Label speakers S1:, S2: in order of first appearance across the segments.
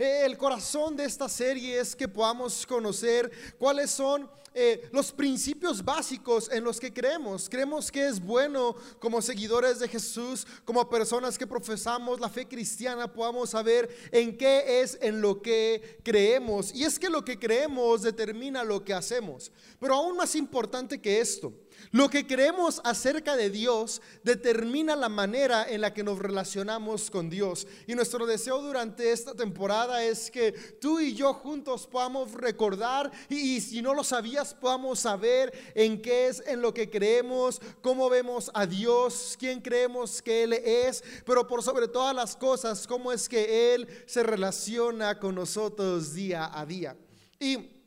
S1: Eh, el corazón de esta serie es que podamos conocer cuáles son eh, los principios básicos en los que creemos. Creemos que es bueno como seguidores de Jesús, como personas que profesamos la fe cristiana, podamos saber en qué es en lo que creemos. Y es que lo que creemos determina lo que hacemos. Pero aún más importante que esto, lo que creemos acerca de Dios determina la manera en la que nos relacionamos con Dios. Y nuestro deseo durante esta temporada es que tú y yo juntos podamos recordar y, si no lo sabías podamos saber en qué es en lo que creemos, cómo vemos a Dios, quién creemos que Él es, pero por sobre todas las cosas, cómo es que Él se relaciona con nosotros día a día. Y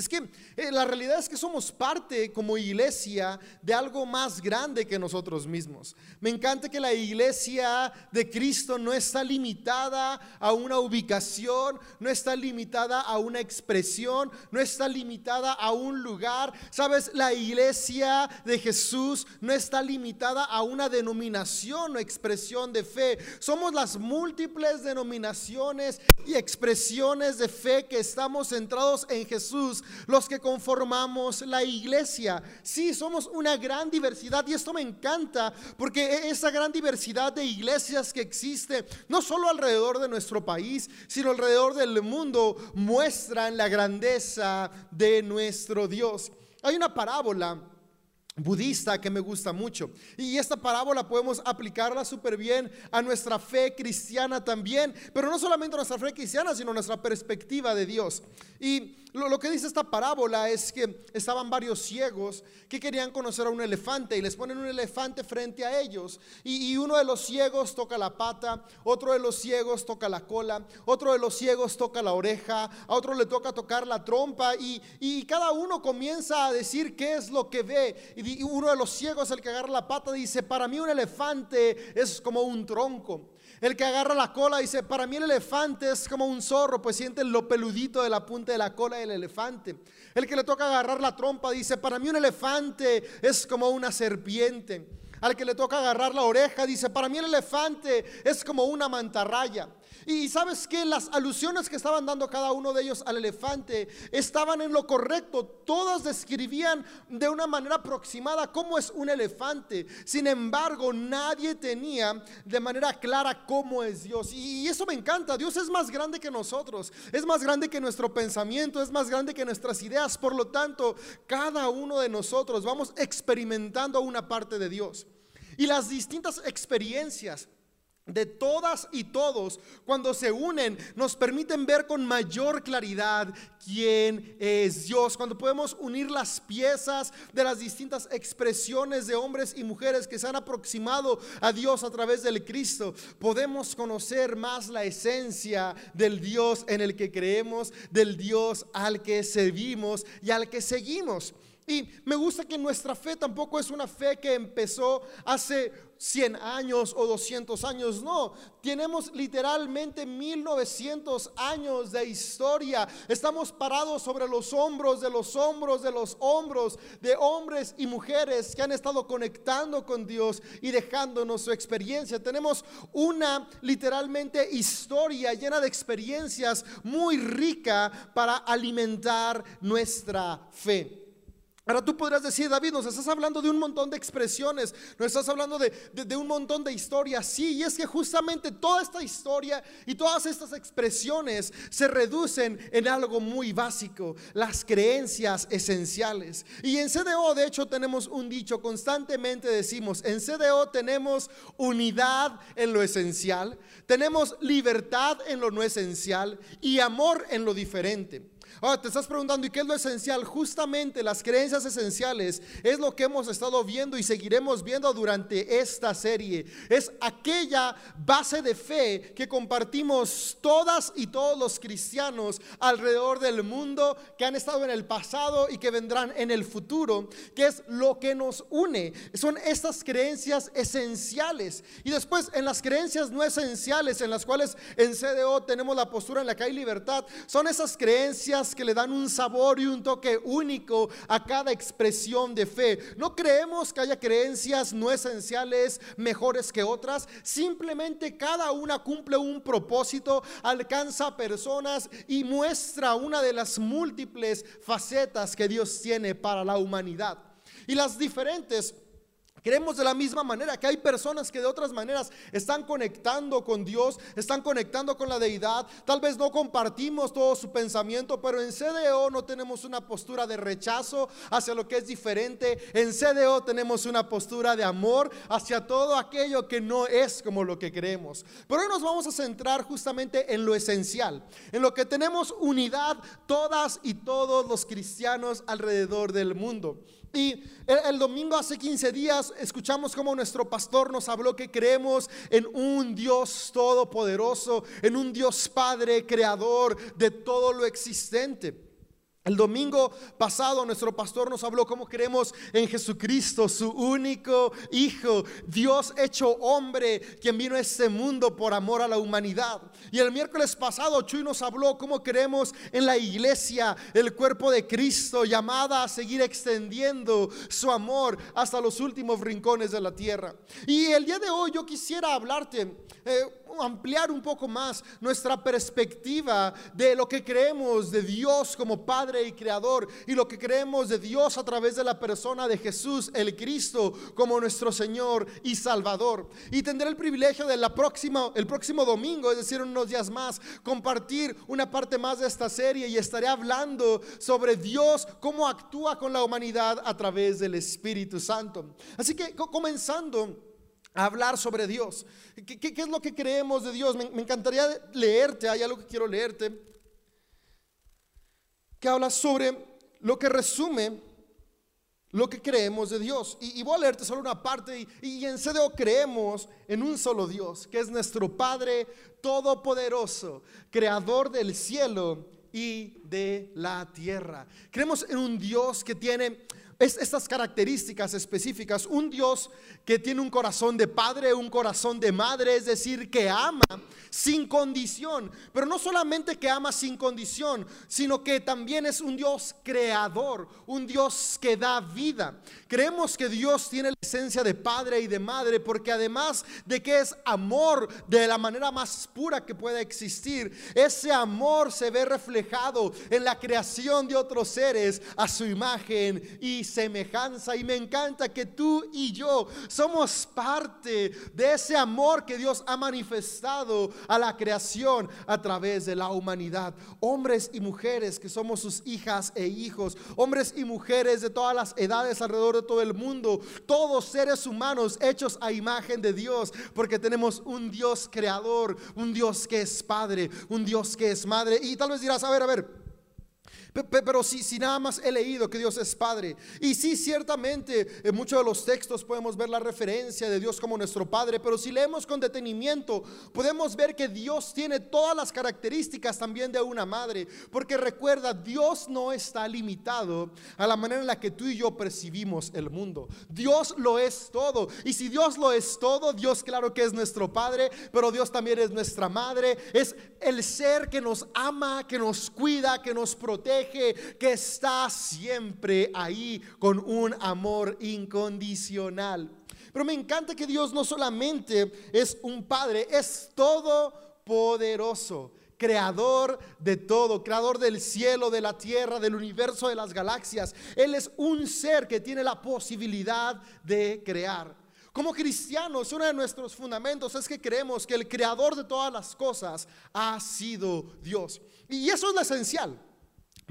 S1: es que eh, la realidad es que somos parte como iglesia de algo más grande que nosotros mismos. Me encanta que la iglesia de Cristo no está limitada a una ubicación, no está limitada a una expresión, no está limitada a un lugar. Sabes, la iglesia de Jesús no está limitada a una denominación o expresión de fe. Somos las múltiples denominaciones y expresiones de fe que estamos centrados en Jesús los que conformamos la iglesia. Sí, somos una gran diversidad y esto me encanta porque e-, esa gran diversidad de iglesias que existe, no solo alrededor de nuestro país, sino alrededor del mundo, muestran la grandeza de nuestro Dios. Hay una parábola budista que me gusta mucho. Y esta parábola podemos aplicarla súper bien a nuestra fe cristiana también, pero no solamente a nuestra fe cristiana, sino a nuestra perspectiva de Dios. Y lo, que dice esta parábola es que estaban varios ciegos que querían conocer a un elefante y les ponen un elefante frente a ellos. Y, uno de los ciegos toca la pata, otro de los ciegos toca la cola, otro de los ciegos toca la oreja, a otro le toca tocar la trompa y, y cada uno comienza a decir qué es lo que ve. Y uno de los ciegos, el que agarra la pata, dice, para mí un elefante es como un tronco. El que agarra la cola dice, para mí el elefante es como un zorro, pues siente lo peludito de la punta de la cola del elefante. El que le toca agarrar la trompa dice, para mí un elefante es como una serpiente. Al que le toca agarrar la oreja dice, para mí el elefante es como una mantarraya. Y sabes que las alusiones que estaban dando cada uno de ellos al elefante estaban en lo correcto. Todas describían de una manera aproximada cómo es un elefante. Sin embargo, nadie tenía de manera clara cómo es Dios. Y eso me encanta. Dios es más grande que nosotros. Es más grande que nuestro pensamiento. Es más grande que nuestras ideas. Por lo tanto, cada uno de nosotros vamos experimentando una parte de Dios. Y las distintas experiencias de todas y todos, cuando se unen, nos permiten ver con mayor claridad quién es Dios. Cuando podemos unir las piezas de las distintas expresiones de hombres y mujeres que se han aproximado a Dios a través del Cristo, podemos conocer más la esencia del Dios en el que creemos, del Dios al que servimos y al que seguimos. Y me gusta que nuestra fe tampoco es una fe que empezó hace 100 años o 200 años, no, tenemos literalmente 1900 años de historia. Estamos parados sobre los hombros de los hombros de los hombros de hombres y mujeres que han estado conectando con Dios y dejándonos su experiencia. Tenemos una literalmente historia llena de experiencias muy rica para alimentar nuestra fe. Ahora tú podrás decir, David, nos estás hablando de un montón de expresiones, nos estás hablando de, de, un montón de historias. Sí, y es que justamente toda esta historia y todas estas expresiones se reducen en algo muy básico, las creencias esenciales. Y en CDO, de hecho, tenemos un dicho, constantemente decimos, en CDO tenemos unidad en lo esencial, tenemos libertad en lo no esencial y amor en lo diferente. Ahora te estás preguntando, ¿y qué es lo esencial? Justamente las creencias esenciales es lo que hemos estado viendo y seguiremos viendo durante esta serie. Es aquella base de fe que compartimos todas y todos los cristianos alrededor del mundo que han estado en el pasado y que vendrán en el futuro, que es lo que nos une. Son estas creencias esenciales. Y después en las creencias no esenciales, en las cuales en CDO tenemos la postura en la que hay libertad, son esas creencias que le dan un sabor y un toque único a cada expresión de fe. No creemos que haya creencias no esenciales mejores que otras, simplemente cada una cumple un propósito, alcanza personas y muestra una de las múltiples facetas que Dios tiene para la humanidad. Y las diferentes Creemos de la misma manera que hay personas que de otras maneras están conectando con Dios, están conectando con la deidad. Tal vez no compartimos todo su pensamiento, pero en CDO no tenemos una postura de rechazo hacia lo que es diferente. En CDO tenemos una postura de amor hacia todo aquello que no es como lo que creemos. Pero hoy nos vamos a centrar justamente en lo esencial, en lo que tenemos unidad todas y todos los cristianos alrededor del mundo. Y el, domingo hace 15 días escuchamos como nuestro pastor nos habló que creemos en un Dios todopoderoso, en un Dios Padre, creador de todo lo existente. El domingo pasado nuestro pastor nos habló cómo creemos en Jesucristo, su único Hijo, Dios hecho hombre, quien vino a este mundo por amor a la humanidad. Y el miércoles pasado Chuy nos habló cómo creemos en la iglesia, el cuerpo de Cristo, llamada a seguir extendiendo su amor hasta los últimos rincones de la tierra. Y el día de hoy yo quisiera hablarte. Eh, ampliar un poco más nuestra perspectiva de lo que creemos de Dios como Padre y Creador y lo que creemos de Dios a través de la persona de Jesús, el Cristo, como nuestro Señor y Salvador. Y tendré el privilegio de el próximo domingo, es decir, unos días más, compartir una parte más de esta serie y estaré hablando sobre Dios, cómo actúa con la humanidad a través del Espíritu Santo. Así que comenzando hablar sobre Dios. ¿Qué, es lo que creemos de Dios? Me, encantaría leerte, hay algo que quiero leerte, que habla sobre lo que resume lo que creemos de Dios. Y, voy a leerte solo una parte, y, y en CDO creemos en un solo Dios, que es nuestro Padre Todopoderoso, Creador del cielo y de la tierra. Creemos en un Dios que tiene es estas características específicas. Un Dios que tiene un corazón de padre, un corazón de madre, es decir, que ama sin condición. Pero no solamente que ama sin condición, sino que también es un Dios creador, un Dios que da vida. Creemos que Dios tiene la esencia de padre y de madre porque además de que es amor de la manera más pura que pueda existir, ese amor se ve reflejado en la creación de otros seres a su imagen y semejanza. Y me encanta que tú y yo somos parte de ese amor que Dios ha manifestado a la creación a través de la humanidad. Hombres y mujeres que somos sus hijas e hijos. Hombres y mujeres de todas las edades alrededor de todo el mundo. Todos seres humanos hechos a imagen de Dios. Porque tenemos un Dios creador, un Dios que es Padre, un Dios que es Madre. Y tal vez dirás, a ver, a ver. Pero si, nada más he leído que Dios es Padre, y sí, ciertamente en muchos de los textos podemos ver la referencia de Dios como nuestro Padre, pero si leemos con detenimiento, podemos ver que Dios tiene todas las características también de una madre, porque recuerda, Dios no está limitado a la manera en la que tú y yo percibimos el mundo. Dios lo es todo, y si Dios lo es todo, Dios claro que es nuestro Padre, pero Dios también es nuestra madre, es el ser que nos ama, que nos cuida, que nos protege que está siempre ahí con un amor incondicional. Pero me encanta que Dios no solamente es un Padre, es todopoderoso creador de todo, creador del cielo, de la tierra, del universo, de las galaxias. Él es un ser que tiene la posibilidad de crear. Como cristianos, uno de nuestros fundamentos es que creemos que el creador de todas las cosas ha sido Dios. Y eso es lo esencial.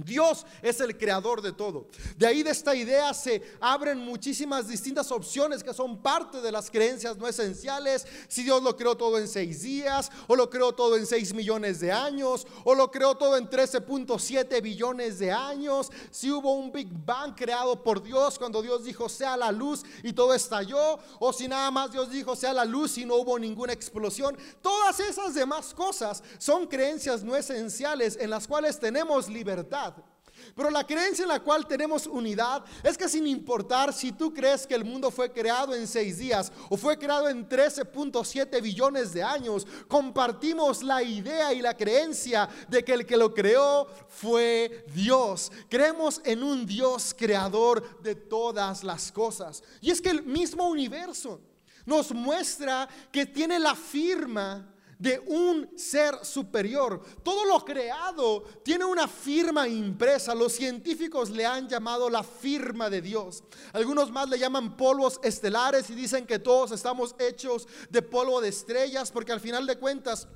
S1: Dios es el creador de todo. De ahí de esta idea se abren muchísimas distintas opciones que son parte de las creencias no esenciales. Si Dios lo creó todo en seis días, o lo creó todo en seis millones de años, o lo creó todo en 13.7 billones de años. Si hubo un Big Bang creado por Dios cuando Dios dijo sea la luz y todo estalló, o si nada más Dios dijo sea la luz y no hubo ninguna explosión. Todas esas demás cosas son creencias no esenciales en las cuales tenemos libertad Pero la creencia en la cual tenemos unidad es que sin importar si tú crees que el mundo fue creado en seis días o fue creado en 13.7 billones de años, compartimos la idea y la creencia de que el que lo creó fue Dios. Creemos en un Dios creador de todas las cosas. Y es que el mismo universo nos muestra que tiene la firma de un ser superior. Todo lo creado tiene una firma impresa. Los científicos le han llamado la firma de Dios. Algunos más le llaman polvos estelares y dicen que todos estamos hechos de polvo de estrellas porque al final de cuentas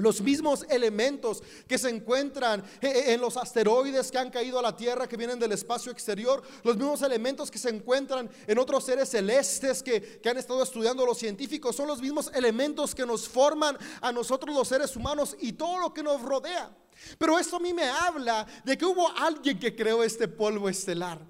S1: los mismos elementos que se encuentran eh, eh, en los asteroides que han caído a la Tierra, que vienen del espacio exterior, los mismos elementos que se encuentran en otros seres celestes que, han estado estudiando los científicos, son los mismos elementos que nos forman a nosotros los seres humanos y todo lo que nos rodea. Pero esto a mí me habla de que hubo alguien que creó este polvo estelar.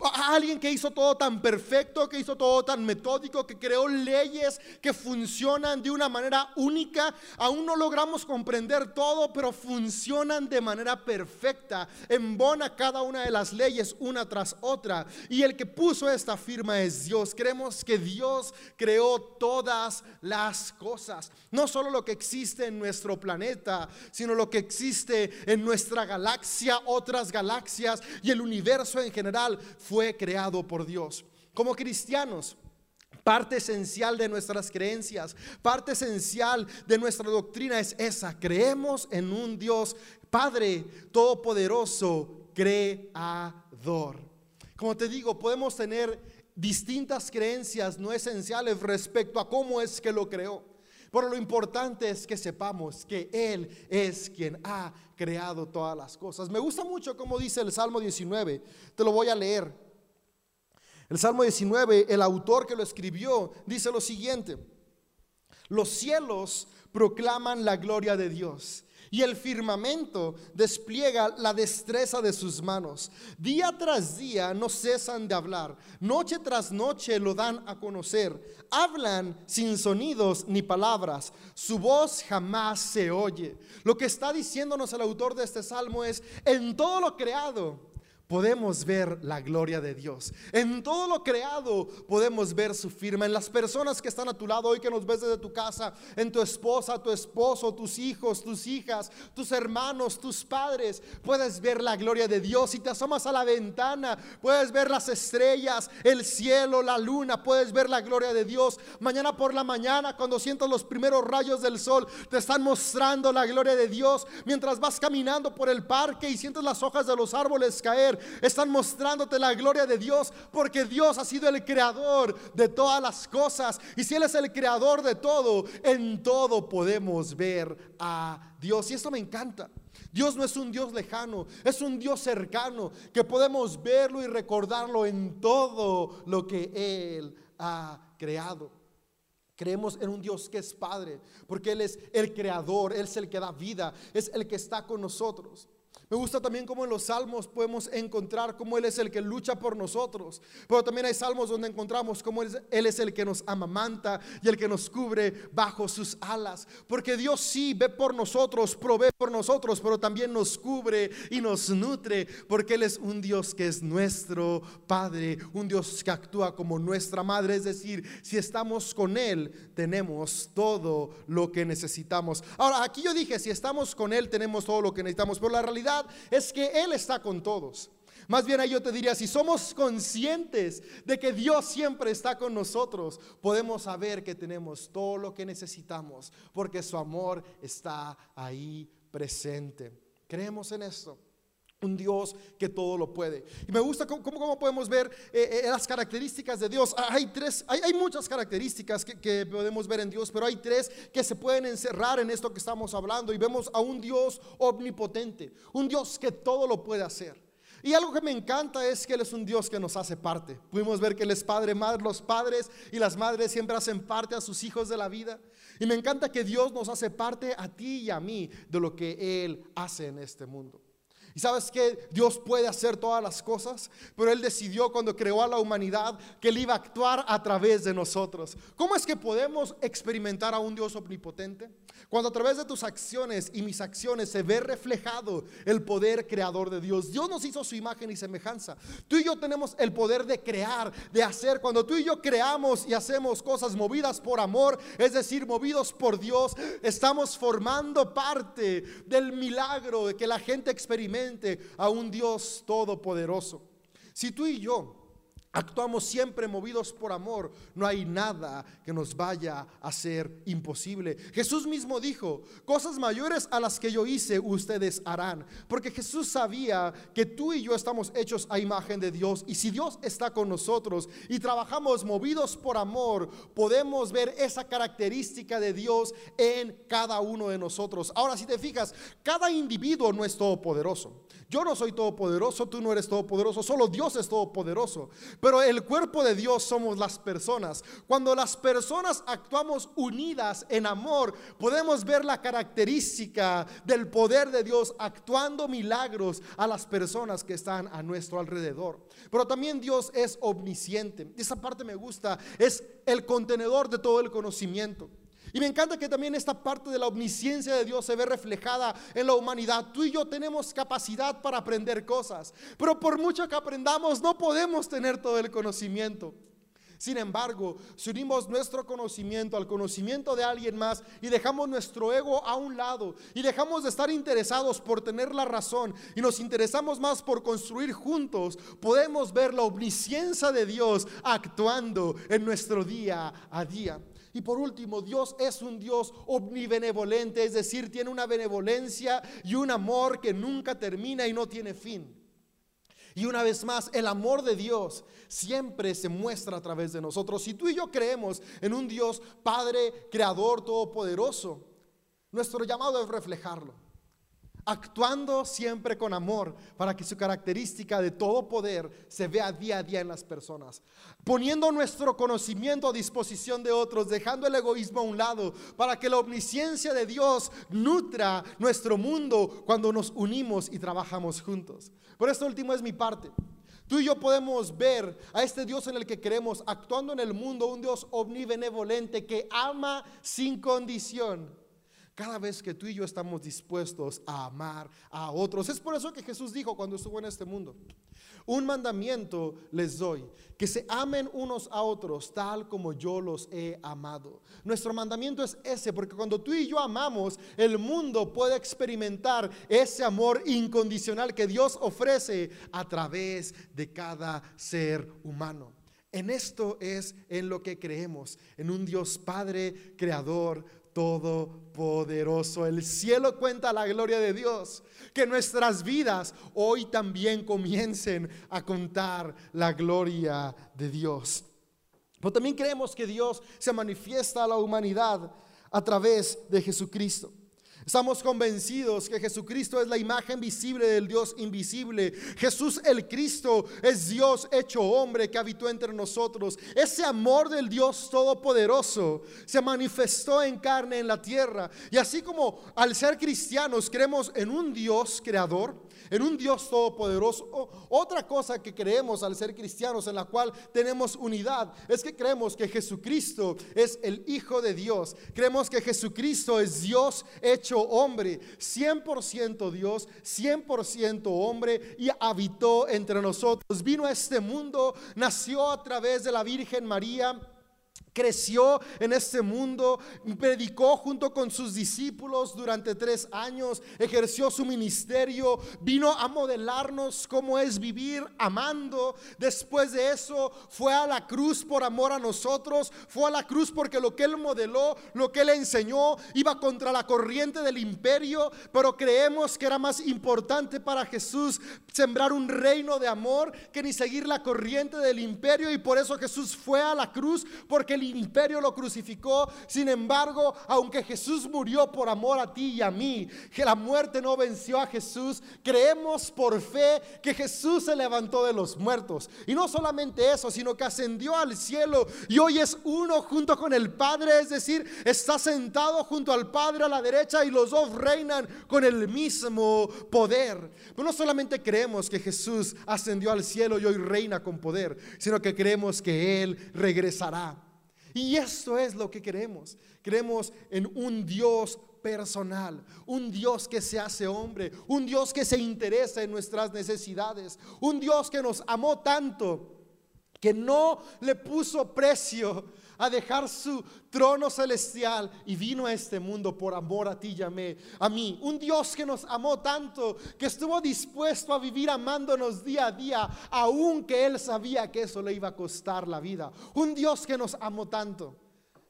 S1: Alguien que hizo todo tan perfecto, que hizo todo tan metódico, que creó leyes que funcionan de una manera única. Aún no logramos comprender todo, pero funcionan de manera perfecta. Embona cada una de las leyes una tras otra. Y el que puso esta firma es Dios. Creemos que Dios creó todas las cosas. No solo lo que existe en nuestro planeta, sino lo que existe en nuestra galaxia, otras galaxias y el universo en general fue creado por Dios. Como cristianos, Parte esencial de nuestras creencias, parte esencial de nuestra doctrina es esa. Creemos en un Dios Padre Todopoderoso, Creador. Como te digo, podemos tener distintas creencias no esenciales respecto a cómo es que lo creó. Pero lo importante es que sepamos que Él es quien ha creado todas las cosas. Me gusta mucho como dice el Salmo 19. Te lo voy a leer. El Salmo 19, el autor que lo escribió, dice lo siguiente. Los cielos proclaman la gloria de Dios y el firmamento despliega la destreza de sus manos. Día tras día no cesan de hablar, noche tras noche lo dan a conocer. Hablan sin sonidos ni palabras, su voz jamás se oye. Lo que está diciéndonos el autor de este salmo es, en todo lo creado, podemos ver la gloria de Dios. En todo lo creado podemos ver su firma. En las personas que están a tu lado hoy que nos ves desde tu casa, en tu esposa, tu esposo, tus hijos, tus hijas, tus hermanos, tus padres, puedes ver la gloria de Dios. Si te asomas a la ventana, puedes ver las estrellas, el cielo, la luna, puedes ver la gloria de Dios. Mañana por la mañana, cuando sientas los primeros rayos del sol, te están mostrando la gloria de Dios. Mientras vas caminando por el parque y sientes las hojas de los árboles caer, están mostrándote la gloria de Dios porque Dios ha sido el creador de todas las cosas. Y si Él es el creador de todo, en todo podemos ver a Dios. Y esto me encanta. Dios no es un Dios lejano, es un Dios cercano que podemos verlo y recordarlo en todo lo que Él ha creado. Creemos en un Dios que es Padre, porque Él es el creador, Él es el que da vida, es el que está con nosotros. Me gusta también cómo en los salmos podemos encontrar cómo Él es el que lucha por nosotros. Pero también hay salmos donde encontramos cómo Él es el que nos amamanta y el que nos cubre bajo sus alas. Porque Dios sí ve por nosotros, provee por nosotros, pero también nos cubre y nos nutre. Porque Él es un Dios que es nuestro Padre, un Dios que actúa como nuestra madre. Es decir, si estamos con Él, tenemos todo lo que necesitamos. Ahora, aquí yo dije, si estamos con Él, tenemos todo lo que necesitamos. Pero la realidad es que Él está con todos. Más bien ahí yo te diría, si somos conscientes de que Dios siempre está con nosotros, podemos saber que tenemos todo lo que necesitamos, porque su amor está ahí presente. Creemos en esto. Un Dios que todo lo puede. Y me gusta cómo, podemos ver eh, eh, las características de Dios. Ah, hay tres, hay, muchas características que, que, podemos ver en Dios, pero hay tres que se pueden encerrar en esto que estamos hablando. Y vemos a un Dios omnipotente, un Dios que todo lo puede hacer. Y algo que me encanta es que Él es un Dios que nos hace parte. Pudimos ver que Él es Padre, Madre, los padres y las madres siempre hacen parte a sus hijos de la vida. Y me encanta que Dios nos hace parte a ti y a mí de lo que Él hace en este mundo. Y sabes que Dios puede hacer todas las cosas, pero Él decidió cuando creó a la humanidad que Él iba a actuar a través de nosotros. ¿Cómo es que podemos experimentar a un Dios omnipotente? Cuando a través de tus acciones y mis acciones se ve reflejado el poder creador de Dios. Dios nos hizo su imagen y semejanza. Tú y yo tenemos el poder de crear, de hacer. Cuando tú y yo creamos y hacemos cosas movidas por amor, es decir, movidos por Dios, estamos formando parte del milagro que la gente a un Dios todopoderoso. Si tú y yo actuamos siempre movidos por amor, no hay nada que nos vaya a ser imposible. Jesús mismo dijo, cosas mayores a las que yo hice, ustedes harán. Porque Jesús sabía que tú y yo estamos hechos a imagen de Dios. Y si Dios está con nosotros y trabajamos movidos por amor, podemos ver esa característica de Dios en cada uno de nosotros. Ahora, si te fijas, cada individuo no es todopoderoso. Yo no soy todopoderoso, tú no eres todopoderoso, solo Dios es todopoderoso. Pero el cuerpo de Dios somos las personas. Cuando las personas actuamos unidas en amor, podemos ver la característica del poder de Dios actuando milagros a las personas que están a nuestro alrededor. Pero también Dios es omnisciente. Esa parte me gusta, es el contenedor de todo el conocimiento. Y me encanta que también esta parte de la omnisciencia de Dios se ve reflejada en la humanidad. Tú y yo tenemos capacidad para aprender cosas, pero por mucho que aprendamos no podemos tener todo el conocimiento. Sin embargo, si unimos nuestro conocimiento al conocimiento de alguien más y dejamos nuestro ego a un lado y dejamos de estar interesados por tener la razón y nos interesamos más por construir juntos, podemos ver la omnisciencia de Dios actuando en nuestro día a día. Y por último, Dios es un Dios omnibenevolente, es decir, tiene una benevolencia y un amor que nunca termina y no tiene fin. Y una vez más, el amor de Dios siempre se muestra a través de nosotros. Si tú y yo creemos en un Dios Padre, Creador, Todopoderoso, nuestro llamado es reflejarlo actuando siempre con amor para que su característica de todo poder se vea día a día en las personas, poniendo nuestro conocimiento a disposición de otros, dejando el egoísmo a un lado, para que la omnisciencia de Dios nutra nuestro mundo cuando nos unimos y trabajamos juntos. Por esto último es mi parte. Tú y yo podemos ver a este Dios en el que creemos actuando en el mundo, un Dios omnibenevolente que ama sin condición cada vez que tú y yo estamos dispuestos a amar a otros. Es por eso que Jesús dijo cuando estuvo en este mundo, un mandamiento les doy, que se amen unos a otros tal como yo los he amado. Nuestro mandamiento es ese, porque cuando tú y yo amamos, el mundo puede experimentar ese amor incondicional que Dios ofrece a través de cada ser humano. En esto es en lo que creemos, en un Dios Padre, Creador, todopoderoso. El cielo cuenta la gloria de Dios. Que nuestras vidas hoy también comiencen a contar la gloria de Dios. Pero también creemos que Dios se manifiesta a la humanidad a través de Jesucristo. Estamos convencidos que Jesucristo es la imagen visible del Dios invisible. Jesús el Cristo es Dios hecho hombre que habitó entre nosotros. Ese amor del Dios todopoderoso se manifestó en carne en la tierra. Y así como al ser cristianos creemos en un Dios creador, en un Dios todopoderoso. Otra cosa que creemos al ser cristianos en la cual tenemos unidad es que creemos que Jesucristo es el Hijo de Dios. Creemos que Jesucristo es Dios hecho hombre, 100% Dios, 100% hombre y habitó entre nosotros. Vino a este mundo, nació a través de la Virgen María creció en este mundo, predicó junto con sus discípulos durante tres años, ejerció su ministerio, vino a modelarnos cómo es vivir amando. Después de eso fue a la cruz por amor a nosotros, fue a la cruz porque lo que él modeló, lo que él enseñó, iba contra la corriente del imperio, pero creemos que era más importante para Jesús sembrar un reino de amor que ni seguir la corriente del imperio y por eso Jesús fue a la cruz porque el imperio lo crucificó. Sin embargo, aunque Jesús murió por amor a ti y a mí, que la muerte no venció a Jesús, creemos por fe que Jesús se levantó de los muertos. Y no solamente eso, sino que ascendió al cielo y hoy es uno junto con el Padre, es decir, está sentado junto al Padre a la derecha y los dos reinan con el mismo poder. Pero no solamente creemos que Jesús ascendió al cielo y hoy reina con poder, sino que creemos que Él regresará. Y esto es lo que creemos. Creemos en un Dios personal, un Dios que se hace hombre, un Dios que se interesa en nuestras necesidades, un Dios que nos amó tanto que no le puso precio a dejar su trono celestial y vino a este mundo por amor a ti y a mí. Un Dios que nos amó tanto, que estuvo dispuesto a vivir amándonos día a día, aunque Él sabía que eso le iba a costar la vida. Un Dios que nos amó tanto,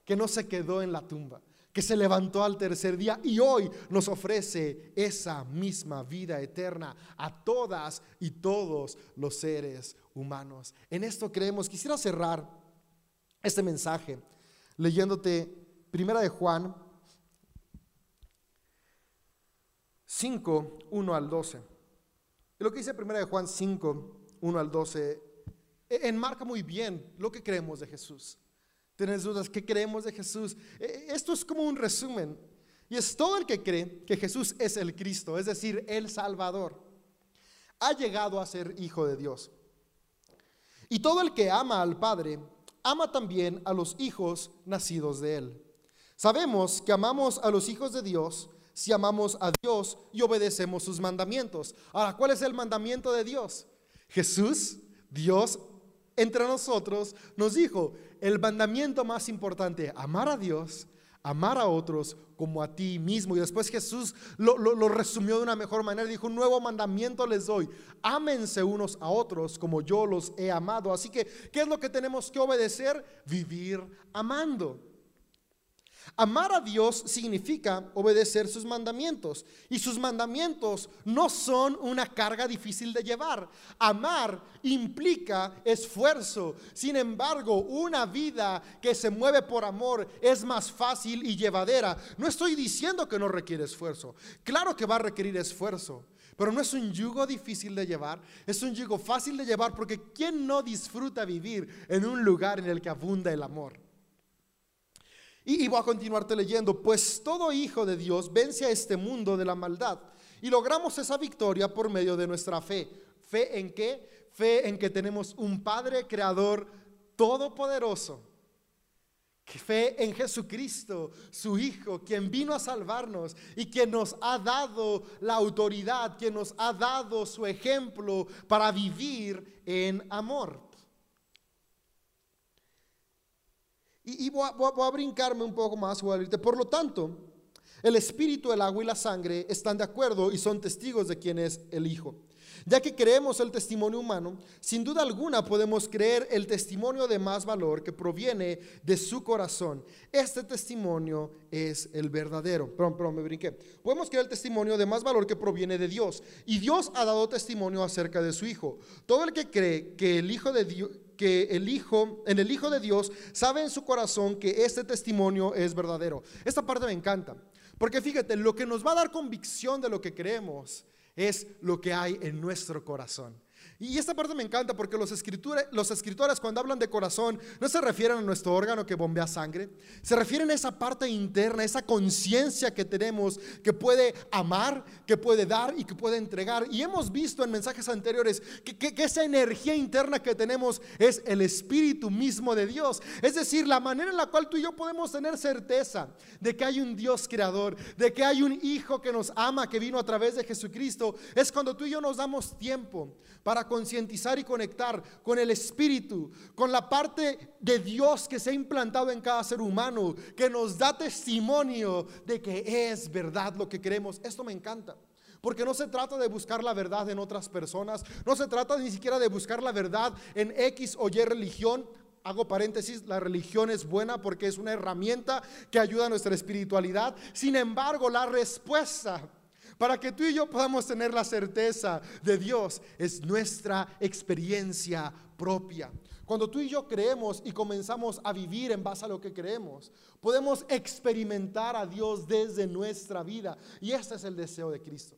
S1: que no se quedó en la tumba que se levantó al tercer día y hoy nos ofrece esa misma vida eterna a todas y todos los seres humanos. En esto creemos. Quisiera cerrar este mensaje leyéndote Primera de Juan 5, 1 al 12. Y lo que dice Primera de Juan 5, 1 al 12, e, enmarca muy bien lo que creemos de Jesús. ¿Tienes dudas? ¿Qué creemos de Jesús? E, e, esto es como un resumen. Y es todo el que cree que Jesús es el Cristo, es decir, el Salvador. Ha llegado a ser hijo de Dios. Y todo el que ama al Padre, ama también a los hijos nacidos de él. Sabemos que amamos a los hijos de Dios si amamos a Dios y obedecemos sus mandamientos. Ahora, ¿cuál es el mandamiento de Dios? Jesús, Dios entre nosotros, nos dijo, el mandamiento más importante, amar a Dios, amar a otros como a ti mismo. Y después Jesús lo, lo, resumió de una mejor manera. Dijo, un nuevo mandamiento les doy. Ámense unos a otros como yo los he amado. Así que, ¿qué es lo que tenemos que obedecer? Vivir amando. Amar a Dios significa obedecer sus mandamientos y sus mandamientos no son una carga difícil de llevar. Amar implica esfuerzo. Sin embargo, una vida que se mueve por amor es más fácil y llevadera. No estoy diciendo que no requiere esfuerzo. Claro que va a requerir esfuerzo. Pero no es un yugo difícil de llevar, es un yugo fácil de llevar porque ¿quién no disfruta vivir en un lugar en el que abunda el amor? Y, voy a continuarte leyendo, pues todo hijo de Dios vence a este mundo de la maldad y logramos esa victoria por medio de nuestra fe. ¿Fe en qué? Fe en que tenemos un Padre Creador todopoderoso. Fe en Jesucristo, su Hijo, quien vino a salvarnos y quien nos ha dado la autoridad, quien nos ha dado su ejemplo para vivir en amor. Y, voy, a, brincarme un poco más, voy a Por lo tanto, el espíritu, el agua y la sangre están de acuerdo y son testigos de quién es el Hijo. Ya que creemos el testimonio humano, sin duda alguna podemos creer el testimonio de más valor que proviene de su corazón. Este testimonio es el verdadero. Perdón, perdón, me brinqué. Podemos creer el testimonio de más valor que proviene de Dios. Y Dios ha dado testimonio acerca de su Hijo. Todo el que cree que el Hijo de Dios que el Hijo, en el Hijo de Dios, sabe en su corazón que este testimonio es verdadero. Esta parte me encanta, porque fíjate, lo que nos va a dar convicción de lo que creemos es lo que hay en nuestro corazón. Y esta parte me encanta porque los, los escritores cuando hablan de corazón no se refieren a nuestro órgano que bombea sangre, se refieren a esa parte interna, esa conciencia que tenemos que puede amar, que puede dar y que puede entregar. Y hemos visto en mensajes anteriores que, que esa energía interna que tenemos es el espíritu mismo de Dios. Es decir, la manera en la cual tú y yo podemos tener certeza de que hay un Dios creador, de que hay un Hijo que nos ama, que vino a través de Jesucristo, es cuando tú y yo nos damos tiempo para concientizar y conectar con el Espíritu, con la parte de Dios que se ha implantado en cada ser humano, que nos da testimonio de que es verdad lo que creemos. Esto me encanta. Porque no se trata de buscar la verdad en otras personas, no se trata ni siquiera de buscar la verdad en X o Y religión. Hago paréntesis, la religión es buena porque es una herramienta que ayuda a nuestra espiritualidad. Sin embargo, la respuesta para que tú y yo podamos tener la certeza de Dios, es nuestra experiencia propia. Cuando tú y yo creemos y comenzamos a vivir en base a lo que creemos, podemos experimentar a Dios desde nuestra vida. Y este es el deseo de Cristo.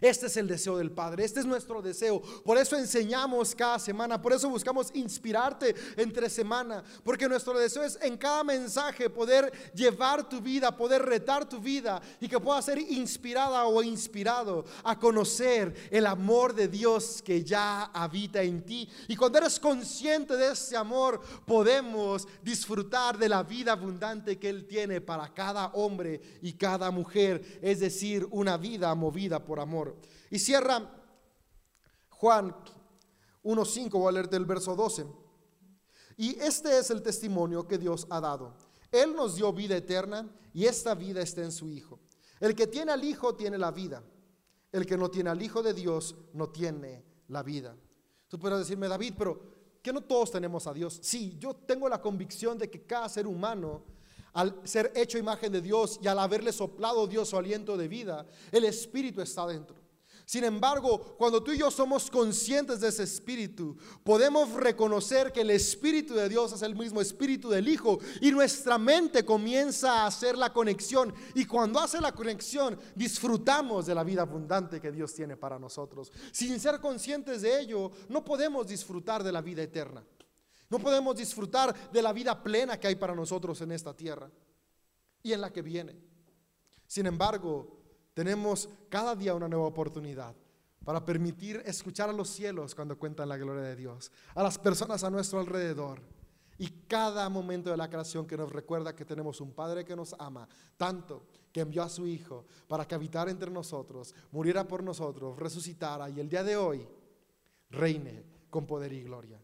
S1: Este es el deseo del Padre, este es nuestro deseo. Por eso enseñamos cada semana, por eso buscamos inspirarte entre semana, porque nuestro deseo es en cada mensaje poder llevar tu vida, poder retar tu vida y que pueda ser inspirada o inspirado a conocer el amor de Dios que ya habita en ti. Y cuando eres consciente de ese amor, podemos disfrutar de la vida abundante que Él tiene para cada hombre y cada mujer, es decir, una vida movida por amor. Y cierra Juan 1.5, voy a leerte el verso 12. Y este es el testimonio que Dios ha dado. Él nos dio vida eterna y esta vida está en su Hijo. El que tiene al Hijo tiene la vida. El que no tiene al Hijo de Dios no tiene la vida. Tú puedes decirme, David, pero que no todos tenemos a Dios. Sí, yo tengo la convicción de que cada ser humano al ser hecho imagen de Dios y al haberle soplado Dios su aliento de vida, el Espíritu está dentro. Sin embargo, cuando tú y yo somos conscientes de ese Espíritu, podemos reconocer que el Espíritu de Dios es el mismo Espíritu del Hijo y nuestra mente comienza a hacer la conexión. Y cuando hace la conexión, disfrutamos de la vida abundante que Dios tiene para nosotros. Sin ser conscientes de ello, no podemos disfrutar de la vida eterna. No podemos disfrutar de la vida plena que hay para nosotros en esta tierra y en la que viene. Sin embargo, tenemos cada día una nueva oportunidad para permitir escuchar a los cielos cuando cuentan la gloria de Dios, a las personas a nuestro alrededor y cada momento de la creación que nos recuerda que tenemos un Padre que nos ama tanto que envió a su Hijo para que habitara entre nosotros, muriera por nosotros, resucitara y el día de hoy reine con poder y gloria.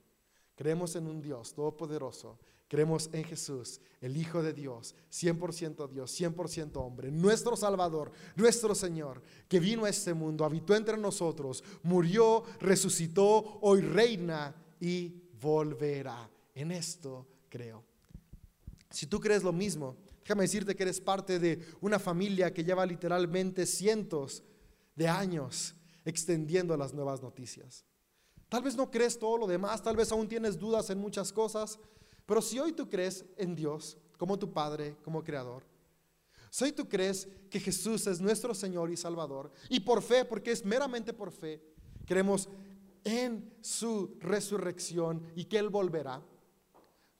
S1: Creemos en un Dios todopoderoso. Creemos en Jesús, el Hijo de Dios, 100% Dios, 100% hombre, nuestro Salvador, nuestro Señor, que vino a este mundo, habitó entre nosotros, murió, resucitó, hoy reina y volverá. En esto creo. Si tú crees lo mismo, déjame decirte que eres parte de una familia que lleva literalmente cientos de años extendiendo las nuevas noticias. Tal vez no crees todo lo demás, tal vez aún tienes dudas en muchas cosas, pero si hoy tú crees en Dios como tu Padre, como Creador, si hoy tú crees que Jesús es nuestro Señor y Salvador, y por fe, porque es meramente por fe, creemos en su resurrección y que Él volverá,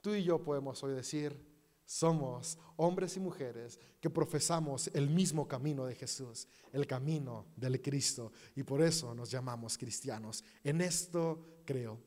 S1: tú y yo podemos hoy decir, somos hombres y mujeres que profesamos el mismo camino de Jesús, el camino del Cristo, y por eso nos llamamos cristianos. En esto creo.